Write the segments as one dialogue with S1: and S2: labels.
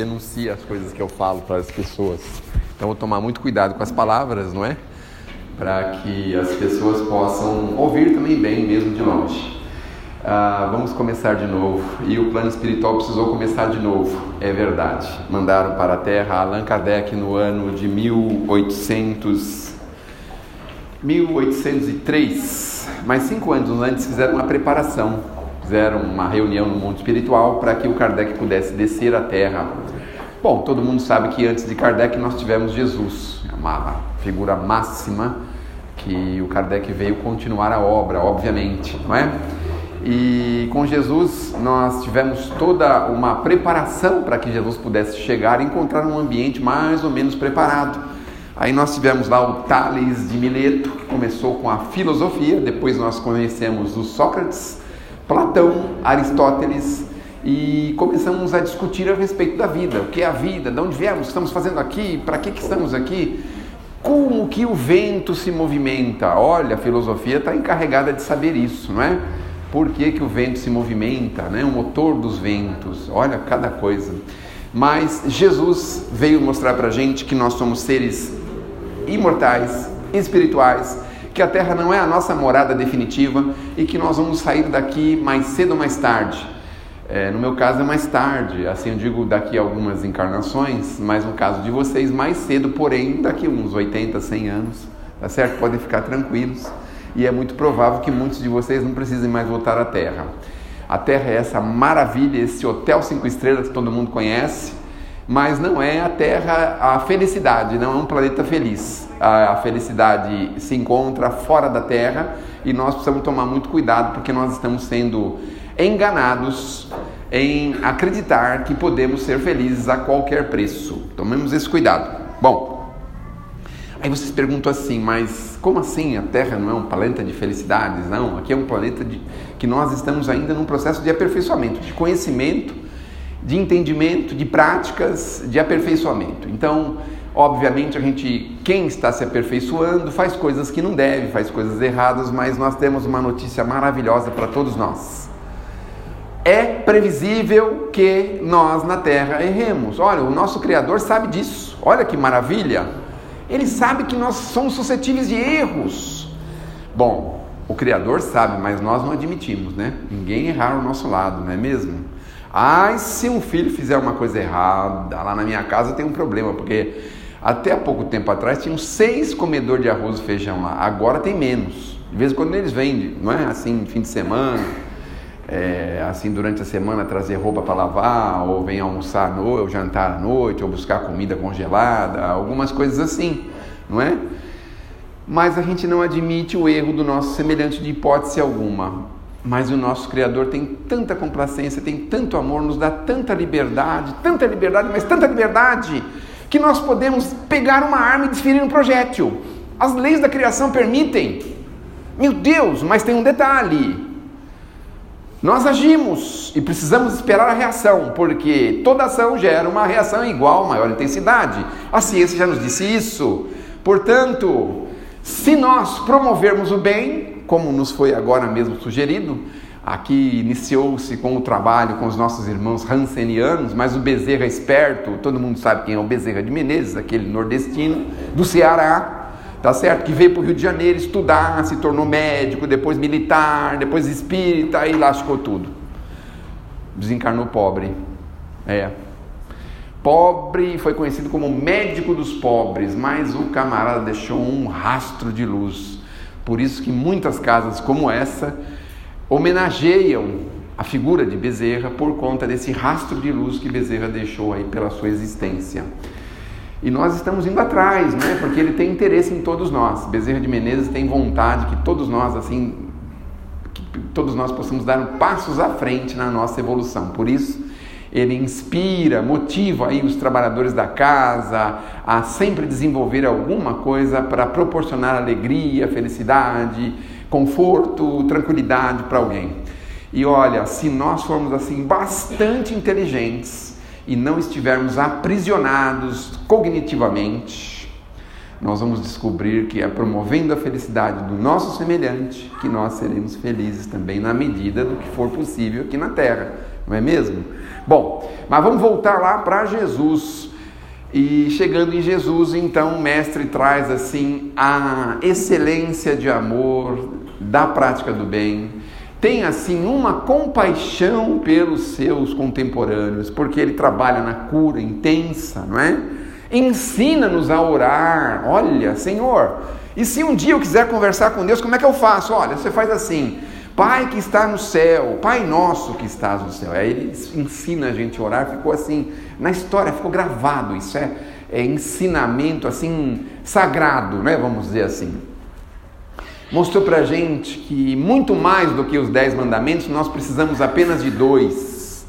S1: denuncia as coisas que eu falo para as pessoas. Então vou tomar muito cuidado com as palavras, não é? Para que as pessoas possam ouvir também bem, mesmo de longe. Ah, vamos começar de novo. E o plano espiritual precisou começar de novo, é verdade. Mandaram para a Terra Allan Kardec no ano de 1800, 1803. Mas cinco anos antes fizeram uma preparação, fizeram uma reunião no mundo espiritual para que o Kardec pudesse descer à Terra. Bom, todo mundo sabe que antes de Kardec nós tivemos Jesus, uma figura máxima que o Kardec veio continuar a obra, obviamente, não é? E com Jesus nós tivemos toda uma preparação para que Jesus pudesse chegar e encontrar um ambiente mais ou menos preparado. Aí nós tivemos lá o Tales de Mileto, que começou com a filosofia, depois nós conhecemos o Sócrates, Platão, Aristóteles e começamos a discutir a respeito da vida. O que é a vida? De onde viemos? Estamos fazendo aqui? Para que, que estamos aqui? Como que o vento se movimenta? Olha, a filosofia está encarregada de saber isso, não é? por que, que o vento se movimenta, né? o motor dos ventos, olha cada coisa. Mas Jesus veio mostrar para a gente que nós somos seres imortais, espirituais, que a Terra não é a nossa morada definitiva e que nós vamos sair daqui mais cedo ou mais tarde. É, no meu caso é mais tarde, assim eu digo daqui a algumas encarnações, mas no caso de vocês mais cedo, porém daqui a uns 80, 100 anos, tá certo? Podem ficar tranquilos e é muito provável que muitos de vocês não precisem mais voltar à Terra. A Terra é essa maravilha, esse hotel cinco estrelas que todo mundo conhece, mas não é a Terra a felicidade, não é um planeta feliz. A, felicidade se encontra fora da Terra e nós precisamos tomar muito cuidado porque nós estamos sendo enganados em acreditar que podemos ser felizes a qualquer preço. Tomemos esse cuidado. Bom, Aí vocês perguntam assim, mas como assim a Terra não é um planeta de felicidades? Não, aqui é um planeta de, que nós estamos ainda num processo de aperfeiçoamento, de conhecimento, de entendimento, de práticas, de aperfeiçoamento. Então, obviamente, a gente, quem está se aperfeiçoando, faz coisas que não deve, faz coisas erradas, mas nós temos uma notícia maravilhosa para todos nós. É previsível que nós na Terra erremos. Olha, o nosso Criador sabe disso. Olha que maravilha! Ele sabe que nós somos suscetíveis de erros. Bom, o Criador sabe, mas nós não admitimos, né? Ninguém errar ao nosso lado, não é mesmo? Ai, se um filho fizer uma coisa errada, lá na minha casa tem um problema, porque até há pouco tempo atrás tinham seis comedores de arroz e feijão lá, agora tem menos. De vez em quando eles vendem, não é assim, fim de semana é, assim durante a semana trazer roupa para lavar, ou vem almoçar à noite, ou jantar à noite, ou buscar comida congelada, algumas coisas assim, não é? Mas a gente não admite o erro do nosso semelhante de hipótese alguma. Mas o nosso Criador tem tanta complacência, tem tanto amor, nos dá tanta liberdade, tanta liberdade, mas tanta liberdade, que nós podemos pegar uma arma e desferir um projétil. As leis da criação permitem. Meu Deus, mas tem um detalhe: nós agimos e precisamos esperar a reação, porque toda ação gera uma reação igual, maior intensidade. A ciência já nos disse isso. Portanto, se nós promovermos o bem, como nos foi agora mesmo sugerido, aqui iniciou-se com o trabalho com os nossos irmãos hansenianos, mas o Bezerra esperto, todo mundo sabe quem é o Bezerra de Menezes, aquele nordestino do Ceará, tá certo? Que veio para o Rio de Janeiro estudar, se tornou médico, depois militar, depois espírita e lascou tudo. Desencarnou pobre. É. Pobre foi conhecido como médico dos pobres, mas o camarada deixou um rastro de luz. Por isso que muitas casas como essa homenageiam a figura de Bezerra por conta desse rastro de luz que Bezerra deixou aí pela sua existência. E nós estamos indo atrás, né? Porque ele tem interesse em todos nós. Bezerra de Menezes tem vontade que todos nós, assim, que todos nós possamos dar passos à frente na nossa evolução. Por isso, ele inspira, motiva aí os trabalhadores da casa a sempre desenvolver alguma coisa para proporcionar alegria, felicidade, conforto, tranquilidade para alguém. E olha, se nós formos assim bastante inteligentes, e não estivermos aprisionados cognitivamente, nós vamos descobrir que é promovendo a felicidade do nosso semelhante que nós seremos felizes também na medida do que for possível aqui na Terra. não é mesmo? Bom, mas vamos voltar lá para Jesus. E chegando em Jesus, então o mestre traz assim a excelência de amor da prática do bem. Tem assim uma compaixão pelos seus contemporâneos, porque ele trabalha na cura intensa, não é? Ensina-nos a orar. Olha, Senhor, e se um dia eu quiser conversar com Deus, como é que eu faço? Olha, você faz assim: Pai que está no céu, Pai nosso que estás no céu. Aí ele ensina a gente a orar, ficou assim, na história ficou gravado, isso é, é ensinamento assim, sagrado, né? Vamos dizer assim. Mostrou pra gente que muito mais do que os dez mandamentos, nós precisamos apenas de dois.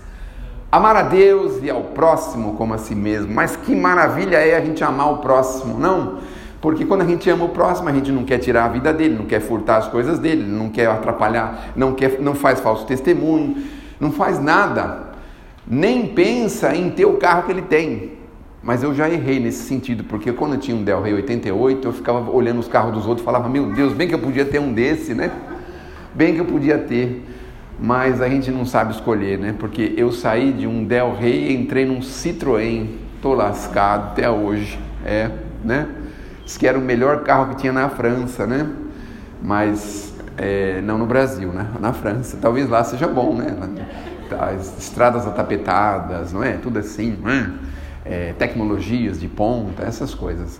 S1: Amar a Deus e ao próximo como a si mesmo. Mas que maravilha é a gente amar o próximo, não? Porque quando a gente ama o próximo, a gente não quer tirar a vida dele, não quer furtar as coisas dele, não quer atrapalhar, não, quer, não faz falso testemunho, não faz nada, nem pensa em ter o carro que ele tem. Mas eu já errei nesse sentido, porque quando eu tinha um Del Rey 88, eu ficava olhando os carros dos outros e falava: Meu Deus, bem que eu podia ter um desse, né? Bem que eu podia ter. Mas a gente não sabe escolher, né? Porque eu saí de um Del Rey e entrei num Citroën, tô lascado até hoje, é, né? Diz que era o melhor carro que tinha na França, né? Mas é, não no Brasil, né? Na França. Talvez lá seja bom, né? As estradas atapetadas, não é? Tudo assim, não é? É, tecnologias de ponta, essas coisas.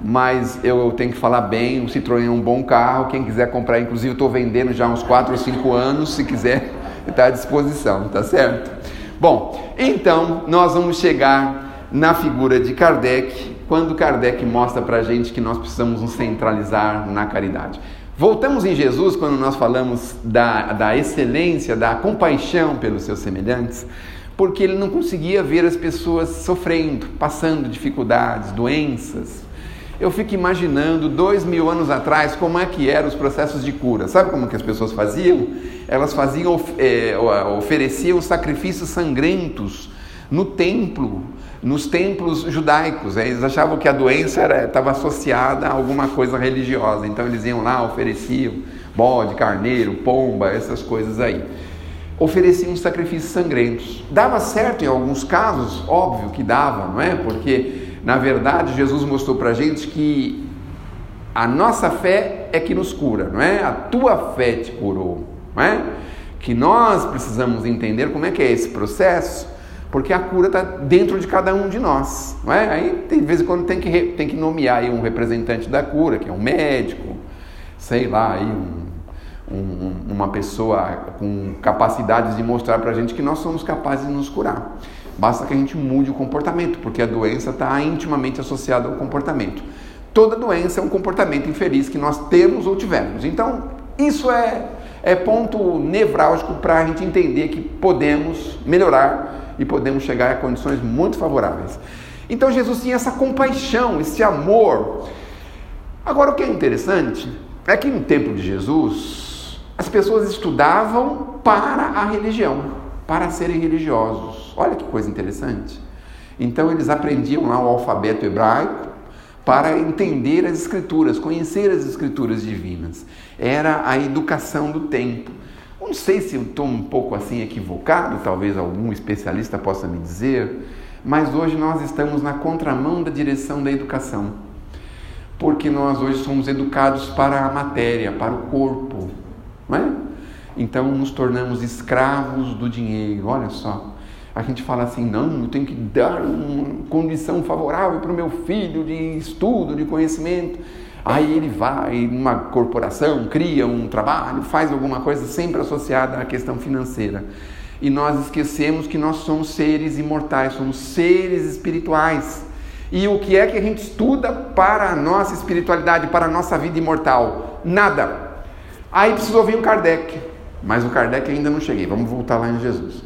S1: Mas eu tenho que falar bem, o Citroën é um bom carro, quem quiser comprar, inclusive estou vendendo já há uns 4 ou 5 anos, se quiser, está à disposição, tá certo? Bom, então nós vamos chegar na figura de Kardec, quando Kardec mostra para a gente que nós precisamos nos centralizar na caridade. Voltamos em Jesus quando nós falamos da, da excelência, da compaixão pelos seus semelhantes, porque ele não conseguia ver as pessoas sofrendo, passando dificuldades, doenças. Eu fico imaginando dois mil anos atrás como é que eram os processos de cura. Sabe como que as pessoas faziam? Elas faziam, é, ofereciam sacrifícios sangrentos no templo nos templos judaicos. Né? Eles achavam que a doença estava associada a alguma coisa religiosa. Então eles iam lá, ofereciam bode, carneiro, pomba, essas coisas aí. Ofereciam sacrifícios sangrentos. Dava certo em alguns casos, óbvio que dava, não é? Porque na verdade Jesus mostrou para gente que a nossa fé é que nos cura, não é? A tua fé te curou, não é? Que nós precisamos entender como é que é esse processo porque a cura está dentro de cada um de nós. Não é? Aí, de vez em quando, tem que, tem que nomear um representante da cura, que é um médico, sei lá, aí um, um, uma pessoa com capacidades de mostrar para a gente que nós somos capazes de nos curar. Basta que a gente mude o comportamento, porque a doença está intimamente associada ao comportamento. Toda doença é um comportamento infeliz que nós temos ou tivemos. Então, isso é, é ponto nevrálgico para a gente entender que podemos melhorar e podemos chegar a condições muito favoráveis. Então Jesus tinha essa compaixão, esse amor. Agora o que é interessante é que no tempo de Jesus as pessoas estudavam para a religião, para serem religiosos. Olha que coisa interessante. Então eles aprendiam lá o alfabeto hebraico para entender as escrituras, conhecer as escrituras divinas. Era a educação do tempo. Não sei se eu estou um pouco assim equivocado, talvez algum especialista possa me dizer, mas hoje nós estamos na contramão da direção da educação. Porque nós hoje somos educados para a matéria, para o corpo, não é? Então nos tornamos escravos do dinheiro. Olha só, a gente fala assim: não, eu tenho que dar uma condição favorável para o meu filho de estudo, de conhecimento. Aí ele vai numa corporação, cria um trabalho, faz alguma coisa sempre associada à questão financeira. E nós esquecemos que nós somos seres imortais, somos seres espirituais. E o que é que a gente estuda para a nossa espiritualidade, para a nossa vida imortal? Nada. Aí precisou vir o Kardec, mas o Kardec ainda não cheguei. Vamos voltar lá em Jesus.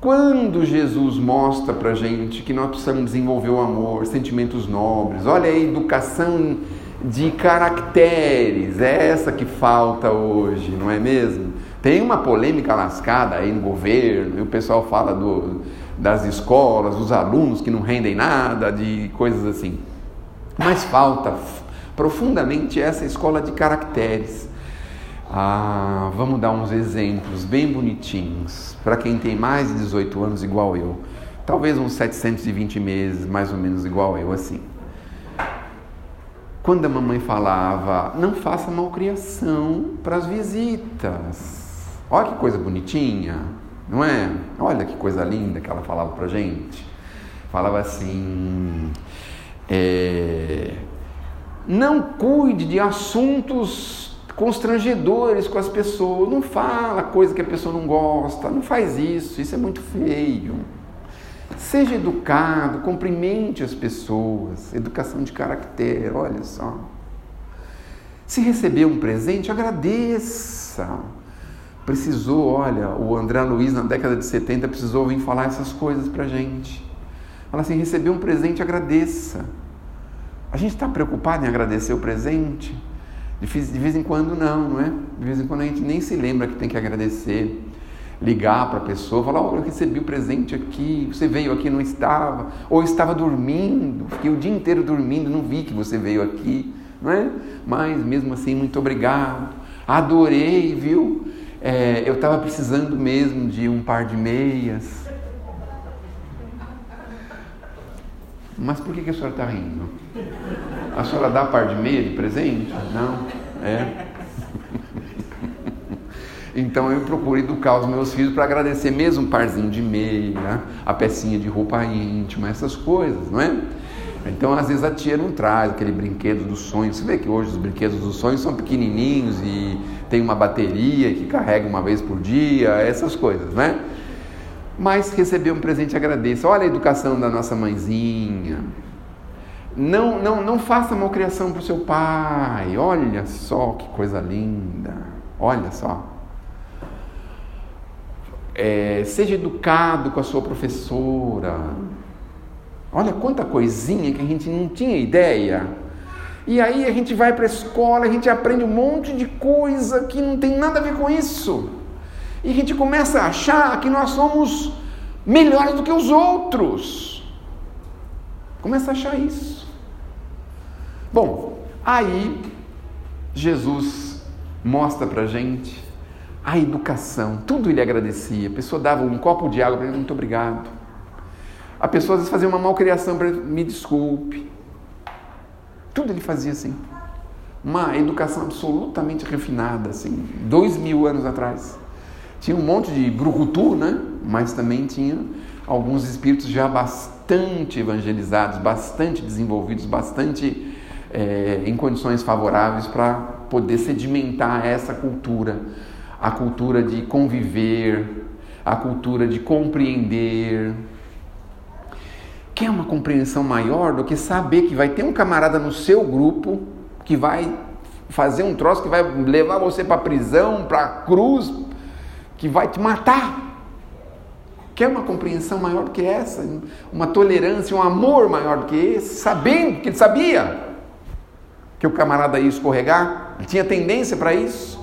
S1: Quando Jesus mostra para gente que nós precisamos desenvolver o amor, sentimentos nobres, olha a educação de caracteres, é essa que falta hoje, não é mesmo? Tem uma polêmica lascada aí no governo, e o pessoal fala do, das escolas, dos alunos que não rendem nada, de coisas assim. Mas falta profundamente essa escola de caracteres. Ah, vamos dar uns exemplos bem bonitinhos para quem tem mais de 18 anos, igual eu. Talvez uns 720 meses, mais ou menos igual eu, assim. Quando a mamãe falava, não faça malcriação para as visitas. Olha que coisa bonitinha, não é? Olha que coisa linda que ela falava para gente. Falava assim: é, não cuide de assuntos constrangedores com as pessoas. Não fala coisa que a pessoa não gosta. Não faz isso. Isso é muito feio. Seja educado, cumprimente as pessoas. Educação de caractere, olha só. Se receber um presente, agradeça. Precisou, olha, o André Luiz na década de 70 precisou vir falar essas coisas pra gente. Fala assim: receber um presente, agradeça. A gente está preocupado em agradecer o presente? De vez em quando não, não é? De vez em quando a gente nem se lembra que tem que agradecer. Ligar para a pessoa, falar, oh, eu recebi o presente aqui, você veio aqui não estava, ou estava dormindo, fiquei o dia inteiro dormindo, não vi que você veio aqui, não é? Mas mesmo assim, muito obrigado, adorei, viu? É, eu estava precisando mesmo de um par de meias. Mas por que, que a senhora está rindo? A senhora dá par de meia de presente? Não? É? Então eu procuro educar os meus filhos para agradecer mesmo um parzinho de meia, a pecinha de roupa íntima, essas coisas, não é? Então às vezes a tia não traz aquele brinquedo dos sonhos. Você vê que hoje os brinquedos dos sonhos são pequenininhos e tem uma bateria que carrega uma vez por dia, essas coisas, né? Mas receber um presente agradeça. Olha a educação da nossa mãezinha, não, não, não faça malcriação para o seu pai. Olha só que coisa linda. Olha só. É, seja educado com a sua professora. Olha quanta coisinha que a gente não tinha ideia. E aí a gente vai para a escola, a gente aprende um monte de coisa que não tem nada a ver com isso. E a gente começa a achar que nós somos melhores do que os outros. Começa a achar isso. Bom, aí Jesus mostra para gente a educação, tudo ele agradecia. A pessoa dava um copo de água para ele, muito obrigado. A pessoa às vezes fazia uma malcriação para ele, me desculpe. Tudo ele fazia assim. Uma educação absolutamente refinada, assim, dois mil anos atrás. Tinha um monte de brucutu, né? Mas também tinha alguns espíritos já bastante evangelizados, bastante desenvolvidos, bastante é, em condições favoráveis para poder sedimentar essa cultura, a cultura de conviver, a cultura de compreender. Quer uma compreensão maior do que saber que vai ter um camarada no seu grupo que vai fazer um troço que vai levar você para prisão, para cruz, que vai te matar. Quer uma compreensão maior do que essa? Uma tolerância, um amor maior do que esse? Sabendo que ele sabia que o camarada ia escorregar, ele tinha tendência para isso.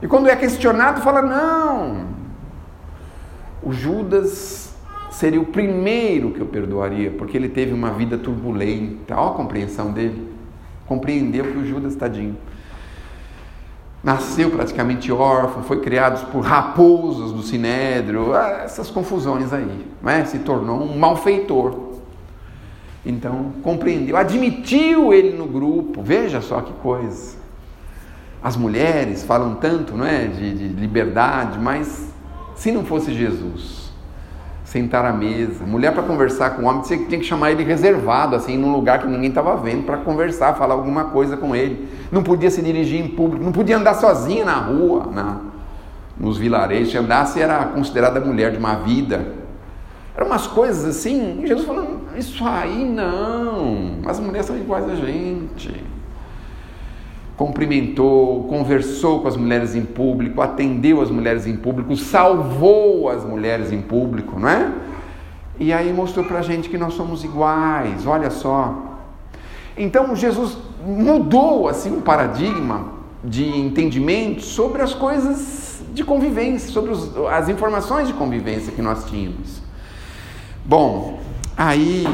S1: E quando é questionado, fala: não, o Judas seria o primeiro que eu perdoaria, porque ele teve uma vida turbulenta. Olha a compreensão dele. Compreendeu que o Judas, tadinho, nasceu praticamente órfão, foi criado por raposos do sinédrio, ah, essas confusões aí, não é? se tornou um malfeitor. Então, compreendeu, admitiu ele no grupo. Veja só que coisa. As mulheres falam tanto, não é, de, de liberdade, mas se não fosse Jesus, sentar à mesa, mulher para conversar com o homem, tinha que chamar ele reservado, assim, num lugar que ninguém estava vendo, para conversar, falar alguma coisa com ele. Não podia se dirigir em público, não podia andar sozinha na rua, na, nos vilarejos. Se andasse, era considerada mulher de uma vida. Eram umas coisas assim, Jesus falando, isso aí não, as mulheres são iguais a gente. Cumprimentou, conversou com as mulheres em público, atendeu as mulheres em público, salvou as mulheres em público, não é? E aí mostrou para a gente que nós somos iguais, olha só. Então Jesus mudou assim um paradigma de entendimento sobre as coisas de convivência, sobre os, as informações de convivência que nós tínhamos. Bom, aí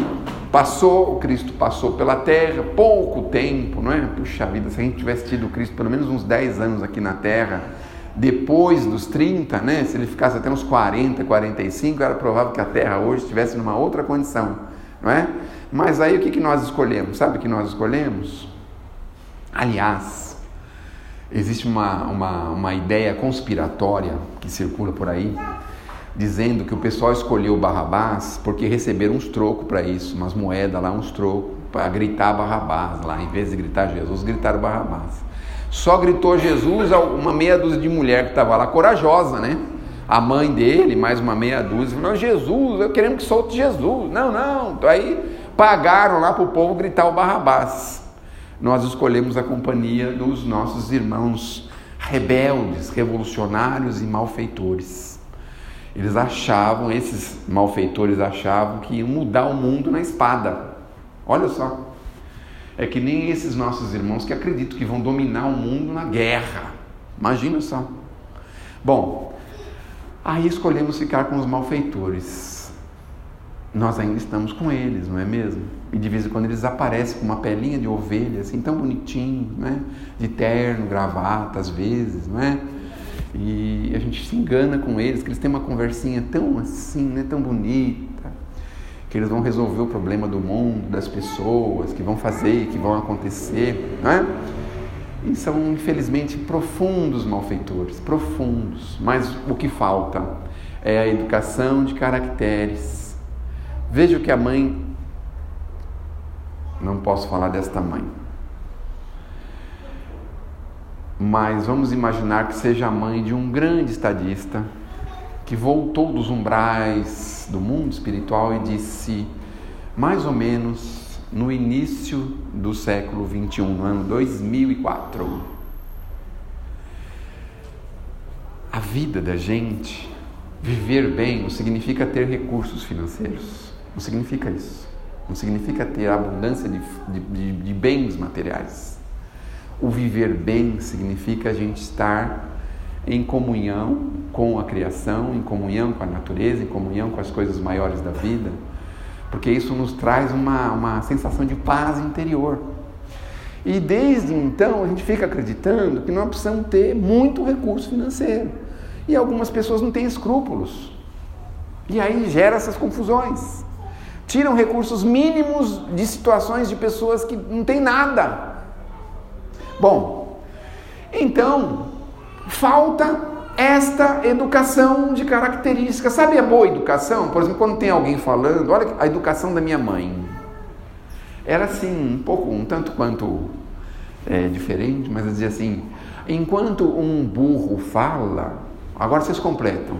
S1: Passou, o Cristo passou pela terra, pouco tempo, não é? Puxa vida, se a gente tivesse tido o Cristo pelo menos uns 10 anos aqui na terra, depois dos 30, né? Se ele ficasse até uns 40, 45, era provável que a terra hoje estivesse numa outra condição, não é? Mas aí o que, que nós escolhemos? Sabe o que nós escolhemos? Aliás, existe uma, uma, uma ideia conspiratória que circula por aí, dizendo que o pessoal escolheu Barrabás porque receberam uns trocos para isso, umas moedas lá, uns trocos, para gritar Barrabás lá, em vez de gritar Jesus, gritaram Barrabás. Só gritou Jesus uma meia dúzia de mulher que estava lá, corajosa, né? A mãe dele, mais uma meia dúzia, falou, Jesus, eu queremos que solte Jesus. Não, não. Então aí pagaram lá para o povo gritar o Barrabás. Nós escolhemos a companhia dos nossos irmãos rebeldes, revolucionários e malfeitores. Eles achavam, esses malfeitores achavam que iam mudar o mundo na espada. Olha só. É que nem esses nossos irmãos que acreditam que vão dominar o mundo na guerra. Imagina só. Bom, aí escolhemos ficar com os malfeitores. Nós ainda estamos com eles, não é mesmo? E de vez em quando eles aparecem com uma pelinha de ovelha, assim, tão bonitinho, né? De terno, gravata, às vezes, não é? E a gente se engana com eles, que eles têm uma conversinha tão assim, né, tão bonita, que eles vão resolver o problema do mundo, das pessoas, que vão fazer, que vão acontecer, né? E são, infelizmente, profundos malfeitores, profundos. Mas o que falta é a educação de caracteres. Veja o que a mãe. Não posso falar desta mãe mas vamos imaginar que seja a mãe de um grande estadista que voltou dos umbrais do mundo espiritual e disse, mais ou menos no início do século 21, no ano 2004, a vida da gente, viver bem, não significa ter recursos financeiros, não significa isso, não significa ter abundância de, de, de bens materiais o viver bem significa a gente estar em comunhão com a criação, em comunhão com a natureza, em comunhão com as coisas maiores da vida, porque isso nos traz uma, uma sensação de paz interior. E desde então a gente fica acreditando que nós precisamos ter muito recurso financeiro. E algumas pessoas não têm escrúpulos. E aí gera essas confusões. Tiram recursos mínimos de situações de pessoas que não têm nada Bom, então falta esta educação de características. Sabe a boa educação? Por exemplo, quando tem alguém falando, olha a educação da minha mãe. Era assim, um pouco, um tanto quanto é, diferente, mas dizia assim: enquanto um burro fala, agora vocês completam.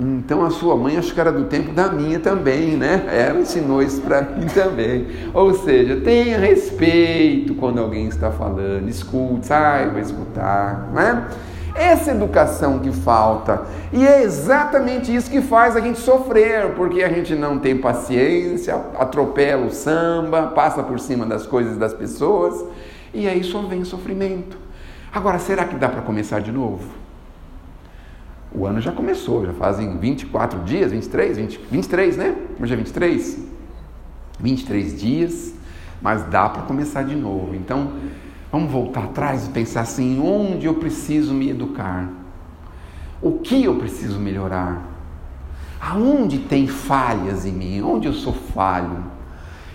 S1: Então a sua mãe acho que era do tempo da minha também, né? Ela ensinou isso para mim também. Ou seja, tenha respeito quando alguém está falando, escute, saiba escutar, né? Essa educação que falta. E é exatamente isso que faz a gente sofrer, porque a gente não tem paciência, atropela o samba, passa por cima das coisas das pessoas, e aí só vem sofrimento. Agora, será que dá para começar de novo? O ano já começou, já fazem 24 dias, 23, 20, 23, né? Hoje é 23? 23 dias, mas dá para começar de novo. Então, vamos voltar atrás e pensar assim: onde eu preciso me educar? O que eu preciso melhorar? Aonde tem falhas em mim? Onde eu sou falho?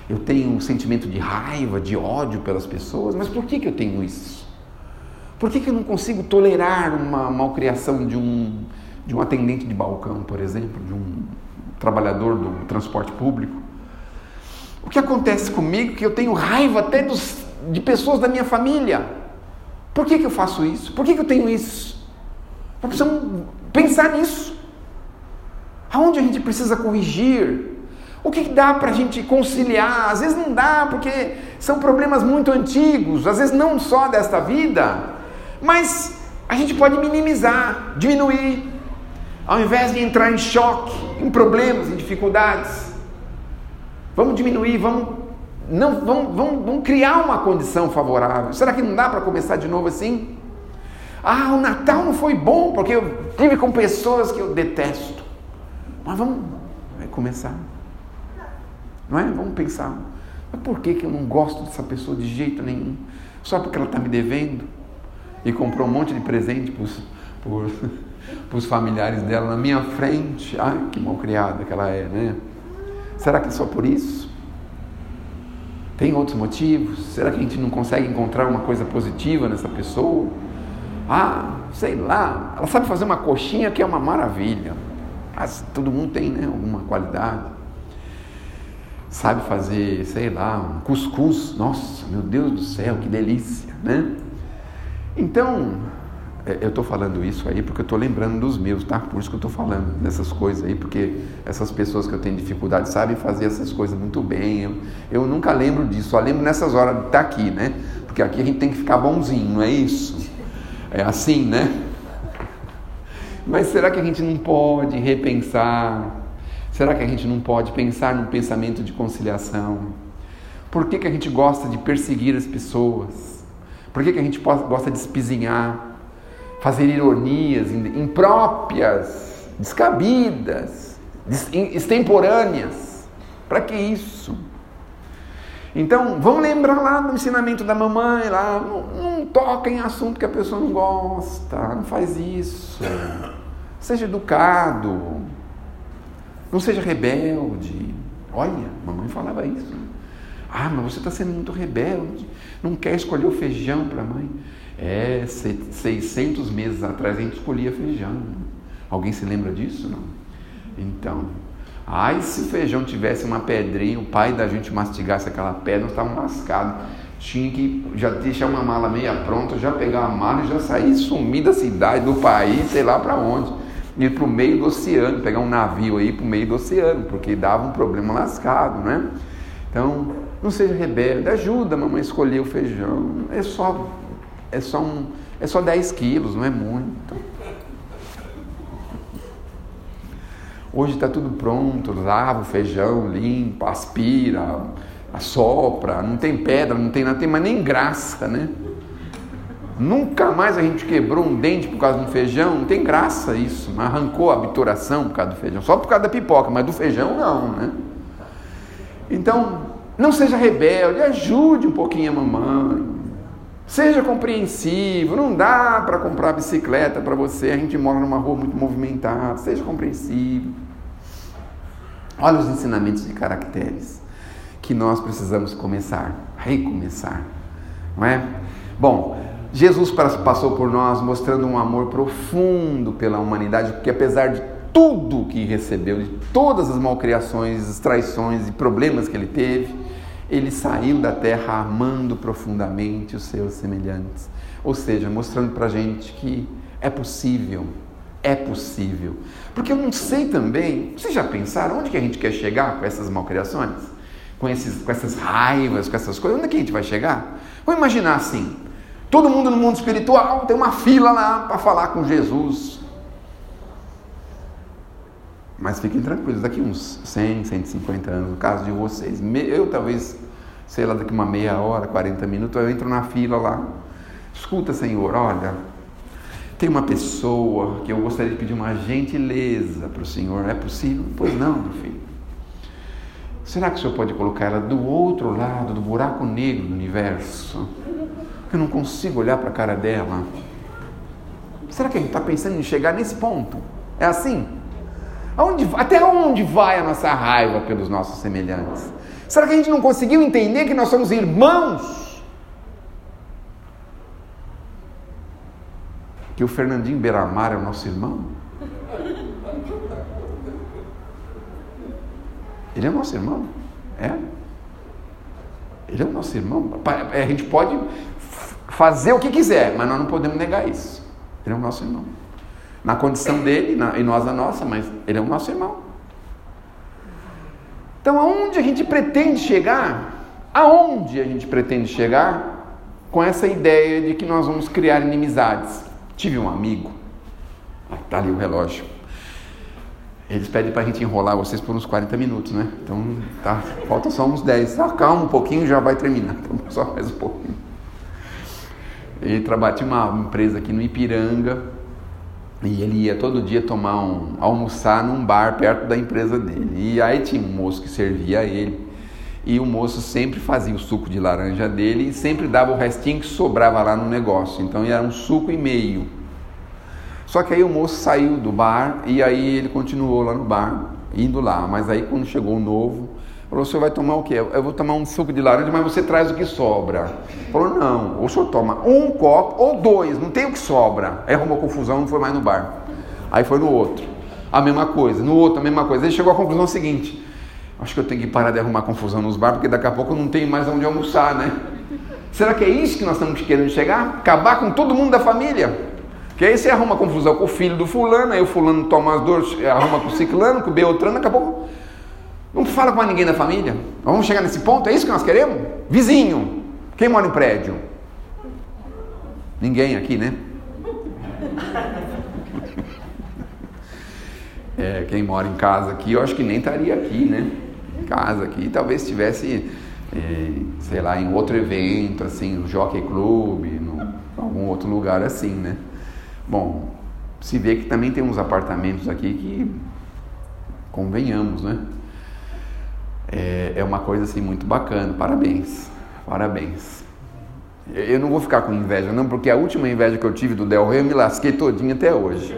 S1: Eu tenho um sentimento de raiva, de ódio pelas pessoas, mas por que, que eu tenho isso? Por que, que eu não consigo tolerar uma malcriação de um, de um atendente de balcão, por exemplo, de um trabalhador do transporte público? O que acontece comigo é que eu tenho raiva até dos, de pessoas da minha família? Por que, que eu faço isso? Por que, que eu tenho isso? Nós precisamos pensar nisso. Aonde a gente precisa corrigir? O que dá para a gente conciliar? Às vezes não dá, porque são problemas muito antigos, às vezes não só desta vida, mas a gente pode minimizar, diminuir, ao invés de entrar em choque, em problemas, em dificuldades. Vamos diminuir, vamos, não, vamos, vamos, vamos criar uma condição favorável. Será que não dá para começar de novo assim? Ah, o Natal não foi bom porque eu tive com pessoas que eu detesto. Mas vamos começar. Não é? Vamos pensar. Mas por que, que eu não gosto dessa pessoa de jeito nenhum? Só porque ela está me devendo? E comprou um monte de presente para os familiares dela na minha frente. Ai, que mal criada que ela é, né? Será que é só por isso? Tem outros motivos? Será que a gente não consegue encontrar uma coisa positiva nessa pessoa? Ah, sei lá, ela sabe fazer uma coxinha que é uma maravilha. Mas todo mundo tem né, alguma qualidade. Sabe fazer, sei lá, um cuscuz. Nossa, meu Deus do céu, que delícia, né? Então, é, eu estou falando isso aí porque eu estou lembrando dos meus, tá? Por isso que eu estou falando dessas coisas aí, porque essas pessoas que eu tenho dificuldade sabem fazer essas coisas muito bem. Eu, eu nunca lembro disso, só lembro nessas horas de estar tá aqui, né? Porque aqui a gente tem que ficar bonzinho, não é isso? É assim, né? Mas será que a gente não pode repensar? Será que a gente não pode pensar num pensamento de conciliação? Por que, que a gente gosta de perseguir as pessoas? Por que, que a gente gosta de espizinhar? fazer ironias impróprias, descabidas, extemporâneas. Para que isso? Então, vamos lembrar lá do ensinamento da mamãe, lá, não, não toca em assunto que a pessoa não gosta, não faz isso. Seja educado, não seja rebelde. Olha, mamãe falava isso. Ah, mas você está sendo muito rebelde, não quer escolher o feijão para a mãe. É, 600 meses atrás a gente escolhia feijão. Alguém se lembra disso? Não? Então, ai se o feijão tivesse uma pedrinha, o pai da gente mastigasse aquela pedra, nós estávamos lascados. Tinha que já deixar uma mala meia pronta, já pegar a mala e já sair sumir da cidade, do país, sei lá para onde. Ir para o meio do oceano, pegar um navio aí para o meio do oceano, porque dava um problema lascado, né? Então, não seja rebelde, ajuda a mamãe a escolher o feijão. É só é só, um, é só 10 quilos, não é muito. Hoje está tudo pronto, lava o feijão, limpa, aspira, assopra, não tem pedra, não tem nada, tem mais nem graça, né? Nunca mais a gente quebrou um dente por causa do feijão, não tem graça isso, arrancou a obturação por causa do feijão, só por causa da pipoca, mas do feijão não, né? Então, não seja rebelde, ajude um pouquinho a mamãe, Seja compreensivo, não dá para comprar bicicleta para você, a gente mora numa rua muito movimentada. Seja compreensivo. Olha os ensinamentos de caracteres que nós precisamos começar, recomeçar, não é? Bom, Jesus passou por nós mostrando um amor profundo pela humanidade, porque apesar de tudo que recebeu, de todas as malcriações, as traições e problemas que ele teve, ele saiu da terra amando profundamente os seus semelhantes. Ou seja, mostrando para a gente que é possível, é possível. Porque eu não sei também, vocês já pensaram onde que a gente quer chegar com essas malcriações? Com, esses, com essas raivas, com essas coisas? Onde é que a gente vai chegar? Vamos imaginar assim, todo mundo no mundo espiritual tem uma fila lá para falar com Jesus. Mas fiquem tranquilos, daqui uns 100, 150 anos, no caso de vocês, eu talvez, sei lá, daqui uma meia hora, 40 minutos, eu entro na fila lá. Escuta, Senhor, olha, tem uma pessoa que eu gostaria de pedir uma gentileza para o Senhor. É possível? Pois não, meu filho. Será que o Senhor pode colocar ela do outro lado do buraco negro do universo? Eu não consigo olhar para a cara dela. Será que a gente está pensando em chegar nesse ponto? É assim? Aonde, até onde vai a nossa raiva pelos nossos semelhantes? Será que a gente não conseguiu entender que nós somos irmãos? Que o Fernandinho Beiramar é o nosso irmão? Ele é o nosso irmão? É? Ele é o nosso irmão. A gente pode fazer o que quiser, mas nós não podemos negar isso. Ele é o nosso irmão na condição dele na, e nós a nossa, mas ele é o nosso irmão. Então, aonde a gente pretende chegar? Aonde a gente pretende chegar com essa ideia de que nós vamos criar inimizades? Tive um amigo, está ali o relógio. Eles pedem para a gente enrolar vocês por uns 40 minutos, né? Então, tá, falta só uns 10. Tá, calma um pouquinho já vai terminar. Então, só mais um pouquinho. Ele trabalha, tinha uma empresa aqui no Ipiranga, e ele ia todo dia tomar um almoçar num bar perto da empresa dele. E aí tinha um moço que servia a ele. e o moço sempre fazia o suco de laranja dele e sempre dava o restinho que sobrava lá no negócio. Então era um suco e meio. Só que aí o moço saiu do bar e aí ele continuou lá no bar, indo lá. Mas aí quando chegou o novo, falou: o senhor vai tomar o quê? Eu vou tomar um suco de laranja, mas você traz o que sobra. Falou: não, o senhor toma um copo ou dois, não tem o que sobra. Aí arrumou confusão, não foi mais no bar. Aí foi no outro. A mesma coisa, no outro a mesma coisa. Ele chegou à conclusão seguinte: acho que eu tenho que parar de arrumar confusão nos bar, porque daqui a pouco eu não tenho mais onde almoçar, né? Será que é isso que nós estamos querendo chegar? Acabar com todo mundo da família? Que aí você arruma confusão com o filho do fulano, aí o fulano toma as dores, arruma com o ciclano, com o beltrano, daqui a pouco não fala com ninguém da família. Vamos chegar nesse ponto? É isso que nós queremos? Vizinho. Quem mora em prédio? Ninguém aqui, né? É, quem mora em casa aqui, eu acho que nem estaria aqui, né? Em casa aqui, talvez estivesse, é, sei lá, em outro evento, assim, no Jockey Club, no, algum outro lugar assim, né? Bom, se vê que também tem uns apartamentos aqui que, convenhamos, né? É, é uma coisa assim muito bacana, parabéns, parabéns. Eu não vou ficar com inveja, não, porque a última inveja que eu tive do Del Rey eu me lasquei todinho até hoje.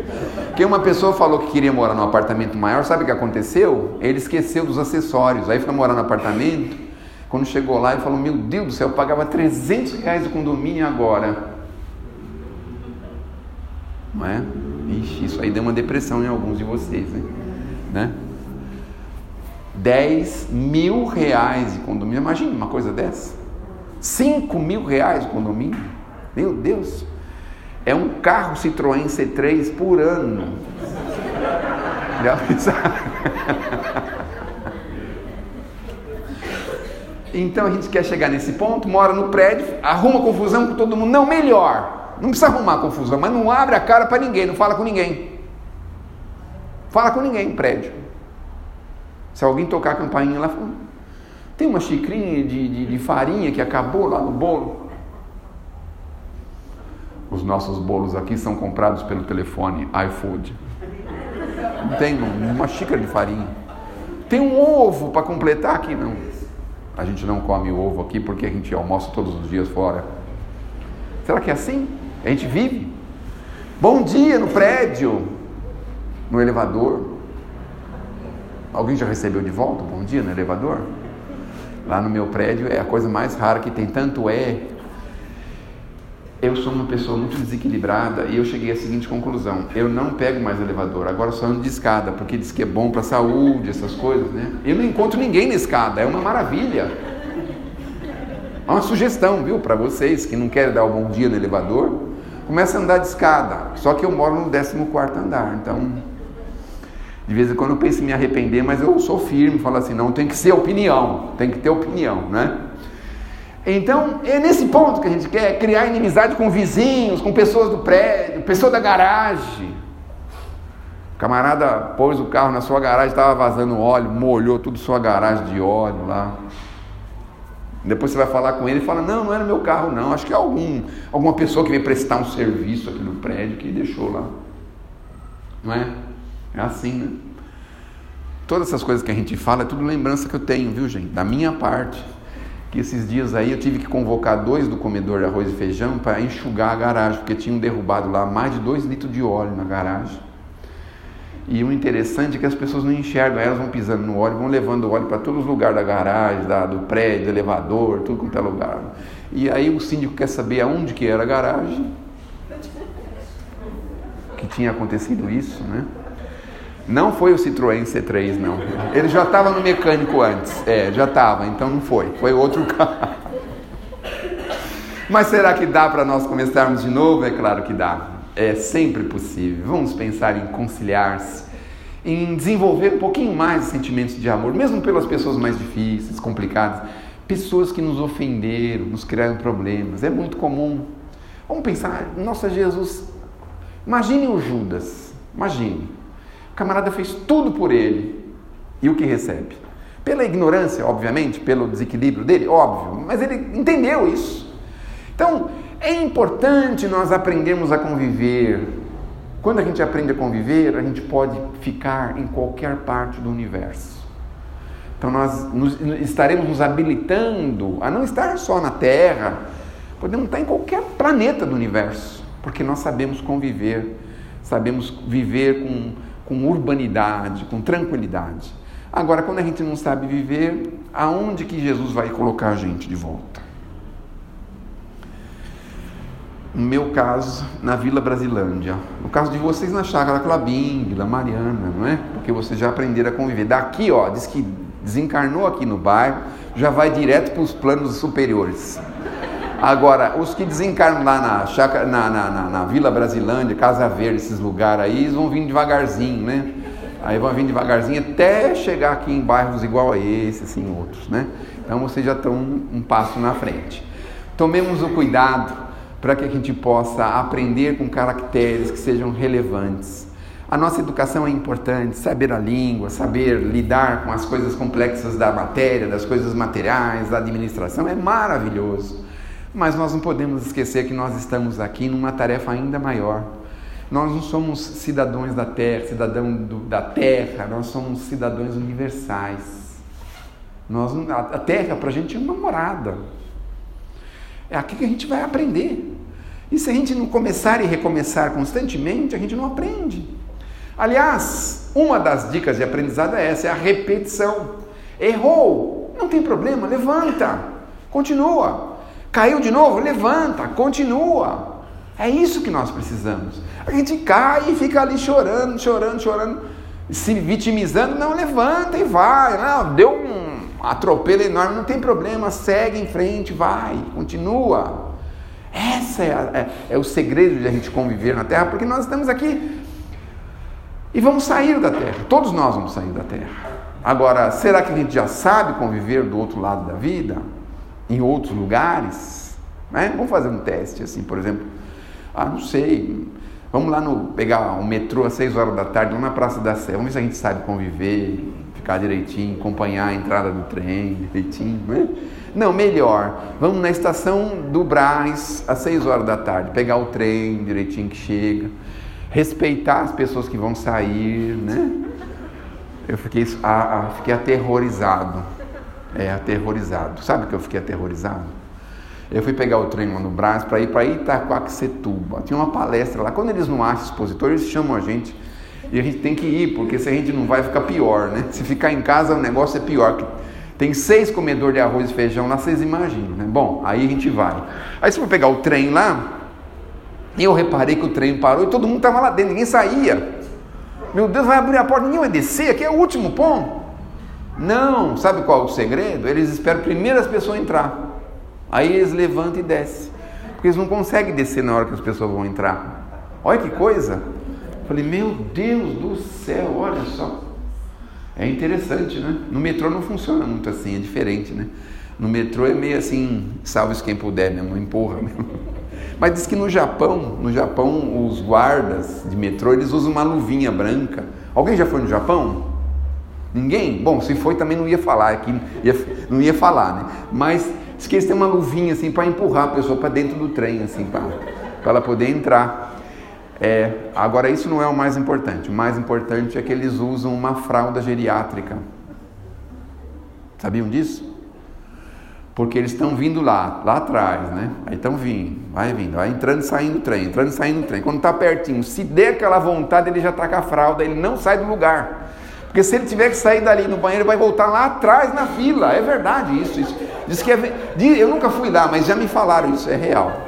S1: Porque uma pessoa falou que queria morar num apartamento maior, sabe o que aconteceu? Ele esqueceu dos acessórios, aí foi morar no apartamento. Quando chegou lá, ele falou: Meu Deus do céu, eu pagava 300 reais de condomínio agora. Não é? Ixi, isso aí deu uma depressão em alguns de vocês, né? 10 mil reais de condomínio, imagina uma coisa dessa. 5 mil reais o condomínio? Meu Deus! É um carro Citroën C3 por ano. Já? Então a gente quer chegar nesse ponto, mora no prédio, arruma confusão com todo mundo. Não, melhor. Não precisa arrumar confusão, mas não abre a cara para ninguém, não fala com ninguém. Fala com ninguém prédio. Se alguém tocar a campainha lá, fala, tem uma xicrinha de, de, de farinha que acabou lá no bolo. Os nossos bolos aqui são comprados pelo telefone iFood. Tem uma xícara de farinha. Tem um ovo para completar aqui, não. A gente não come ovo aqui porque a gente almoça todos os dias fora. Será que é assim? A gente vive? Bom dia no prédio, no elevador. Alguém já recebeu de volta bom dia no elevador? lá no meu prédio é a coisa mais rara que tem. Tanto é, eu sou uma pessoa muito desequilibrada e eu cheguei à seguinte conclusão: eu não pego mais elevador, agora só ando de escada, porque diz que é bom para a saúde, essas coisas, né? Eu não encontro ninguém na escada, é uma maravilha. É uma sugestão, viu, para vocês que não querem dar o um bom dia no elevador, começa a andar de escada. Só que eu moro no 14 andar, então de vez em quando eu penso em me arrepender, mas eu sou firme, falo assim, não, tem que ser opinião, tem que ter opinião, né? Então, é nesse ponto que a gente quer criar inimizade com vizinhos, com pessoas do prédio, pessoa da garagem. O camarada pôs o carro na sua garagem, estava vazando óleo, molhou tudo sua garagem de óleo lá. Depois você vai falar com ele e fala: Não, não era meu carro, não. Acho que é algum, alguma pessoa que veio prestar um serviço aqui no prédio que deixou lá. Não é? É assim, né? Todas essas coisas que a gente fala é tudo lembrança que eu tenho, viu, gente? Da minha parte. Que esses dias aí eu tive que convocar dois do comedor de arroz e feijão para enxugar a garagem, porque tinham derrubado lá mais de dois litros de óleo na garagem. E o interessante é que as pessoas não enxergam, elas vão pisando no óleo, vão levando óleo para todos os lugares da garagem, da, do prédio, do elevador, tudo quanto é lugar. E aí o síndico quer saber aonde que era a garagem, que tinha acontecido isso, né? Não foi o Citroën C3, não. Ele já estava no mecânico antes. É, já estava, então não foi. Foi outro carro. Mas será que dá para nós começarmos de novo? É claro que dá. É sempre possível. Vamos pensar em conciliar-se, em desenvolver um pouquinho mais sentimentos de amor, mesmo pelas pessoas mais difíceis, complicadas, pessoas que nos ofenderam, nos criaram problemas. É muito comum. Vamos pensar, nossa Jesus, imagine o Judas, imagine. Camarada fez tudo por ele. E o que recebe? Pela ignorância, obviamente, pelo desequilíbrio dele, óbvio, mas ele entendeu isso. Então, é importante nós aprendermos a conviver. Quando a gente aprende a conviver, a gente pode ficar em qualquer parte do universo. Então nós nos, estaremos nos habilitando a não estar só na Terra, podemos estar em qualquer planeta do universo, porque nós sabemos conviver, sabemos viver com, com urbanidade, com tranquilidade. Agora, quando a gente não sabe viver, aonde que Jesus vai colocar a gente de volta? No meu caso, na Vila Brasilândia. No caso de vocês, na Chácara Clabim, Vila Mariana, não é? Porque vocês já aprenderam a conviver. Daqui, ó, diz que desencarnou aqui no bairro, já vai direto para os planos superiores. Agora, os que desencarnam lá na, chácara, na, na, na, na Vila Brasilândia, Casa Verde, esses lugares aí, eles vão vir devagarzinho, né? Aí vão vir devagarzinho até chegar aqui em bairros igual a esse, assim, outros, né? Então vocês já estão um passo na frente. Tomemos o cuidado para que a gente possa aprender com caracteres que sejam relevantes. A nossa educação é importante, saber a língua, saber lidar com as coisas complexas da matéria, das coisas materiais, da administração é maravilhoso. Mas nós não podemos esquecer que nós estamos aqui numa tarefa ainda maior. Nós não somos cidadãos da terra, cidadão do, da terra, nós somos cidadãos universais. Nós, a terra para a gente é uma morada. É aqui que a gente vai aprender. E se a gente não começar e recomeçar constantemente, a gente não aprende. Aliás, uma das dicas de aprendizado é essa, é a repetição. Errou, não tem problema, levanta, continua. Caiu de novo, levanta, continua. É isso que nós precisamos. A gente cai e fica ali chorando, chorando, chorando, se vitimizando. Não, levanta e vai. Não, deu um atropelo enorme, não tem problema, segue em frente, vai, continua. Essa é, é, é o segredo de a gente conviver na Terra, porque nós estamos aqui e vamos sair da Terra. Todos nós vamos sair da Terra. Agora, será que a gente já sabe conviver do outro lado da vida? Em outros lugares? Né? Vamos fazer um teste assim, por exemplo. Ah, não sei. Vamos lá no, pegar um metrô às 6 horas da tarde, lá na Praça da Sé. Vamos ver se a gente sabe conviver, ficar direitinho, acompanhar a entrada do trem direitinho. Né? Não, melhor. Vamos na estação do Brás às 6 horas da tarde, pegar o trem direitinho que chega, respeitar as pessoas que vão sair, né? Eu fiquei, ah, ah, fiquei aterrorizado. É, aterrorizado. Sabe que eu fiquei aterrorizado? Eu fui pegar o trem lá no Brás para ir para Itacoaxetuba. Tinha uma palestra lá. Quando eles não acham expositor, eles chamam a gente. E a gente tem que ir, porque se a gente não vai, fica pior, né? Se ficar em casa, o negócio é pior. Tem seis comedores de arroz e feijão lá, vocês imaginam, né? Bom, aí a gente vai. Aí você vai pegar o trem lá, e eu reparei que o trem parou e todo mundo estava lá dentro, ninguém saía. Meu Deus, vai abrir a porta, ninguém vai descer, aqui é o último ponto. Não, sabe qual é o segredo? Eles esperam primeiro as pessoas entrar. Aí eles levantam e descem. Porque eles não conseguem descer na hora que as pessoas vão entrar. Olha que coisa. Falei, meu Deus do céu, olha só. É interessante, né? No metrô não funciona muito assim, é diferente, né? No metrô é meio assim, salve quem puder mesmo, empurra mesmo. Mas diz que no Japão, no Japão, os guardas de metrô, eles usam uma luvinha branca. Alguém já foi no Japão? Ninguém? Bom, se foi também não ia falar aqui, ia, não ia falar, né? Mas diz que eles têm uma luvinha assim para empurrar a pessoa para dentro do trem, assim, para ela poder entrar. É, agora, isso não é o mais importante. O mais importante é que eles usam uma fralda geriátrica. Sabiam disso? Porque eles estão vindo lá, lá atrás, né? Aí estão vindo, vai vindo, vai entrando e saindo do trem, entrando e saindo do trem. Quando está pertinho, se der aquela vontade, ele já está com a fralda, ele não sai do lugar. Porque se ele tiver que sair dali no banheiro, vai voltar lá atrás na fila. É verdade isso. isso. Diz que é, eu nunca fui lá, mas já me falaram isso, é real.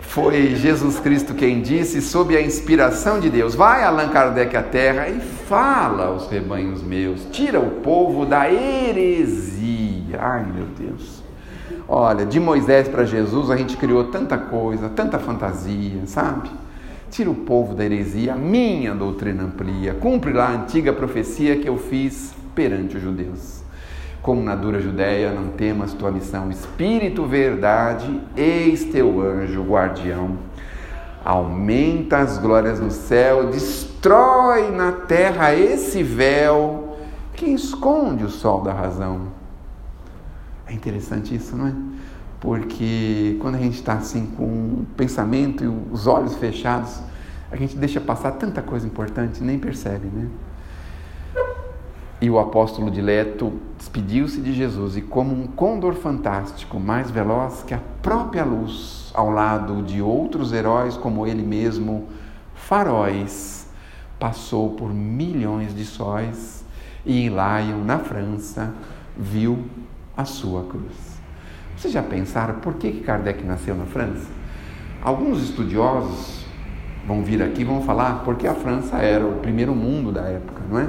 S1: Foi Jesus Cristo quem disse, sob a inspiração de Deus: Vai Allan Kardec à terra e fala aos rebanhos meus, tira o povo da heresia. Ai meu Deus. Olha, de Moisés para Jesus a gente criou tanta coisa, tanta fantasia, sabe? Tira o povo da heresia, a minha doutrina amplia, cumpre lá a antiga profecia que eu fiz perante os judeus como na dura Judéia, não temas tua missão. Espírito, verdade, eis teu anjo guardião. Aumenta as glórias no céu, destrói na terra esse véu que esconde o sol da razão. É interessante isso, não é? Porque quando a gente está assim com o pensamento e os olhos fechados, a gente deixa passar tanta coisa importante, nem percebe, né? E o apóstolo dileto despediu-se de Jesus e, como um condor fantástico, mais veloz que a própria luz, ao lado de outros heróis como ele mesmo, faróis, passou por milhões de sóis e em Lyon, na França, viu a sua cruz. Vocês já pensaram por que Kardec nasceu na França? Alguns estudiosos vão vir aqui e vão falar porque a França era o primeiro mundo da época, não é?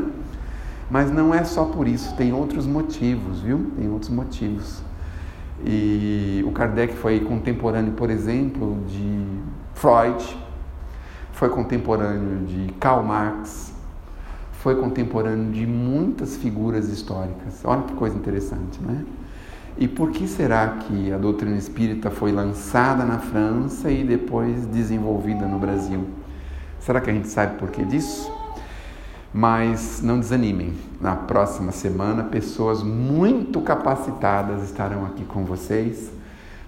S1: Mas não é só por isso, tem outros motivos, viu? Tem outros motivos. E o Kardec foi contemporâneo, por exemplo, de Freud, foi contemporâneo de Karl Marx, foi contemporâneo de muitas figuras históricas. Olha que coisa interessante, não é? E por que será que a doutrina espírita foi lançada na França e depois desenvolvida no Brasil? Será que a gente sabe por que disso? Mas não desanimem, na próxima semana pessoas muito capacitadas estarão aqui com vocês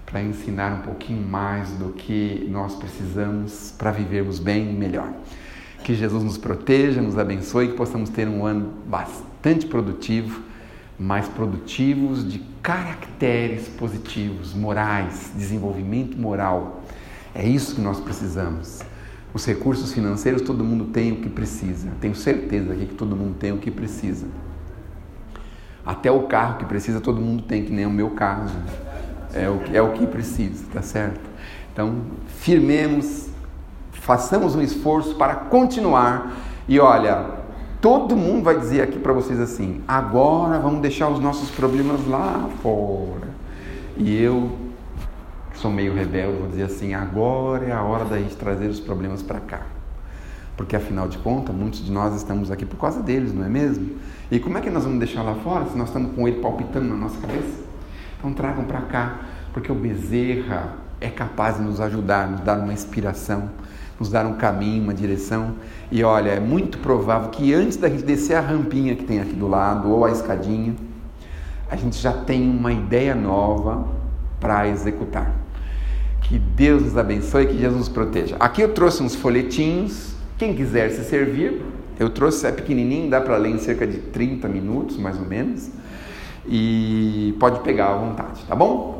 S1: para ensinar um pouquinho mais do que nós precisamos para vivermos bem e melhor. Que Jesus nos proteja, nos abençoe e que possamos ter um ano bastante produtivo, mais produtivos de caracteres positivos, morais, desenvolvimento moral. É isso que nós precisamos. Os recursos financeiros, todo mundo tem o que precisa. Tenho certeza aqui que todo mundo tem o que precisa. Até o carro que precisa, todo mundo tem, que nem o meu carro. É o, é o que precisa, tá certo? Então, firmemos, façamos um esforço para continuar. E olha, todo mundo vai dizer aqui para vocês assim: agora vamos deixar os nossos problemas lá fora. E eu sou meio rebelde, vou dizer assim: agora é a hora da gente trazer os problemas para cá. Porque afinal de contas, muitos de nós estamos aqui por causa deles, não é mesmo? E como é que nós vamos deixar lá fora se nós estamos com ele palpitando na nossa cabeça? Então tragam para cá, porque o Bezerra é capaz de nos ajudar, nos dar uma inspiração, nos dar um caminho, uma direção. E olha, é muito provável que antes da gente descer a rampinha que tem aqui do lado, ou a escadinha, a gente já tem uma ideia nova para executar. Que Deus nos abençoe, que Jesus nos proteja. Aqui eu trouxe uns folhetinhos. Quem quiser se servir, eu trouxe, é pequenininho, dá para ler em cerca de 30 minutos, mais ou menos. E pode pegar à vontade, tá bom?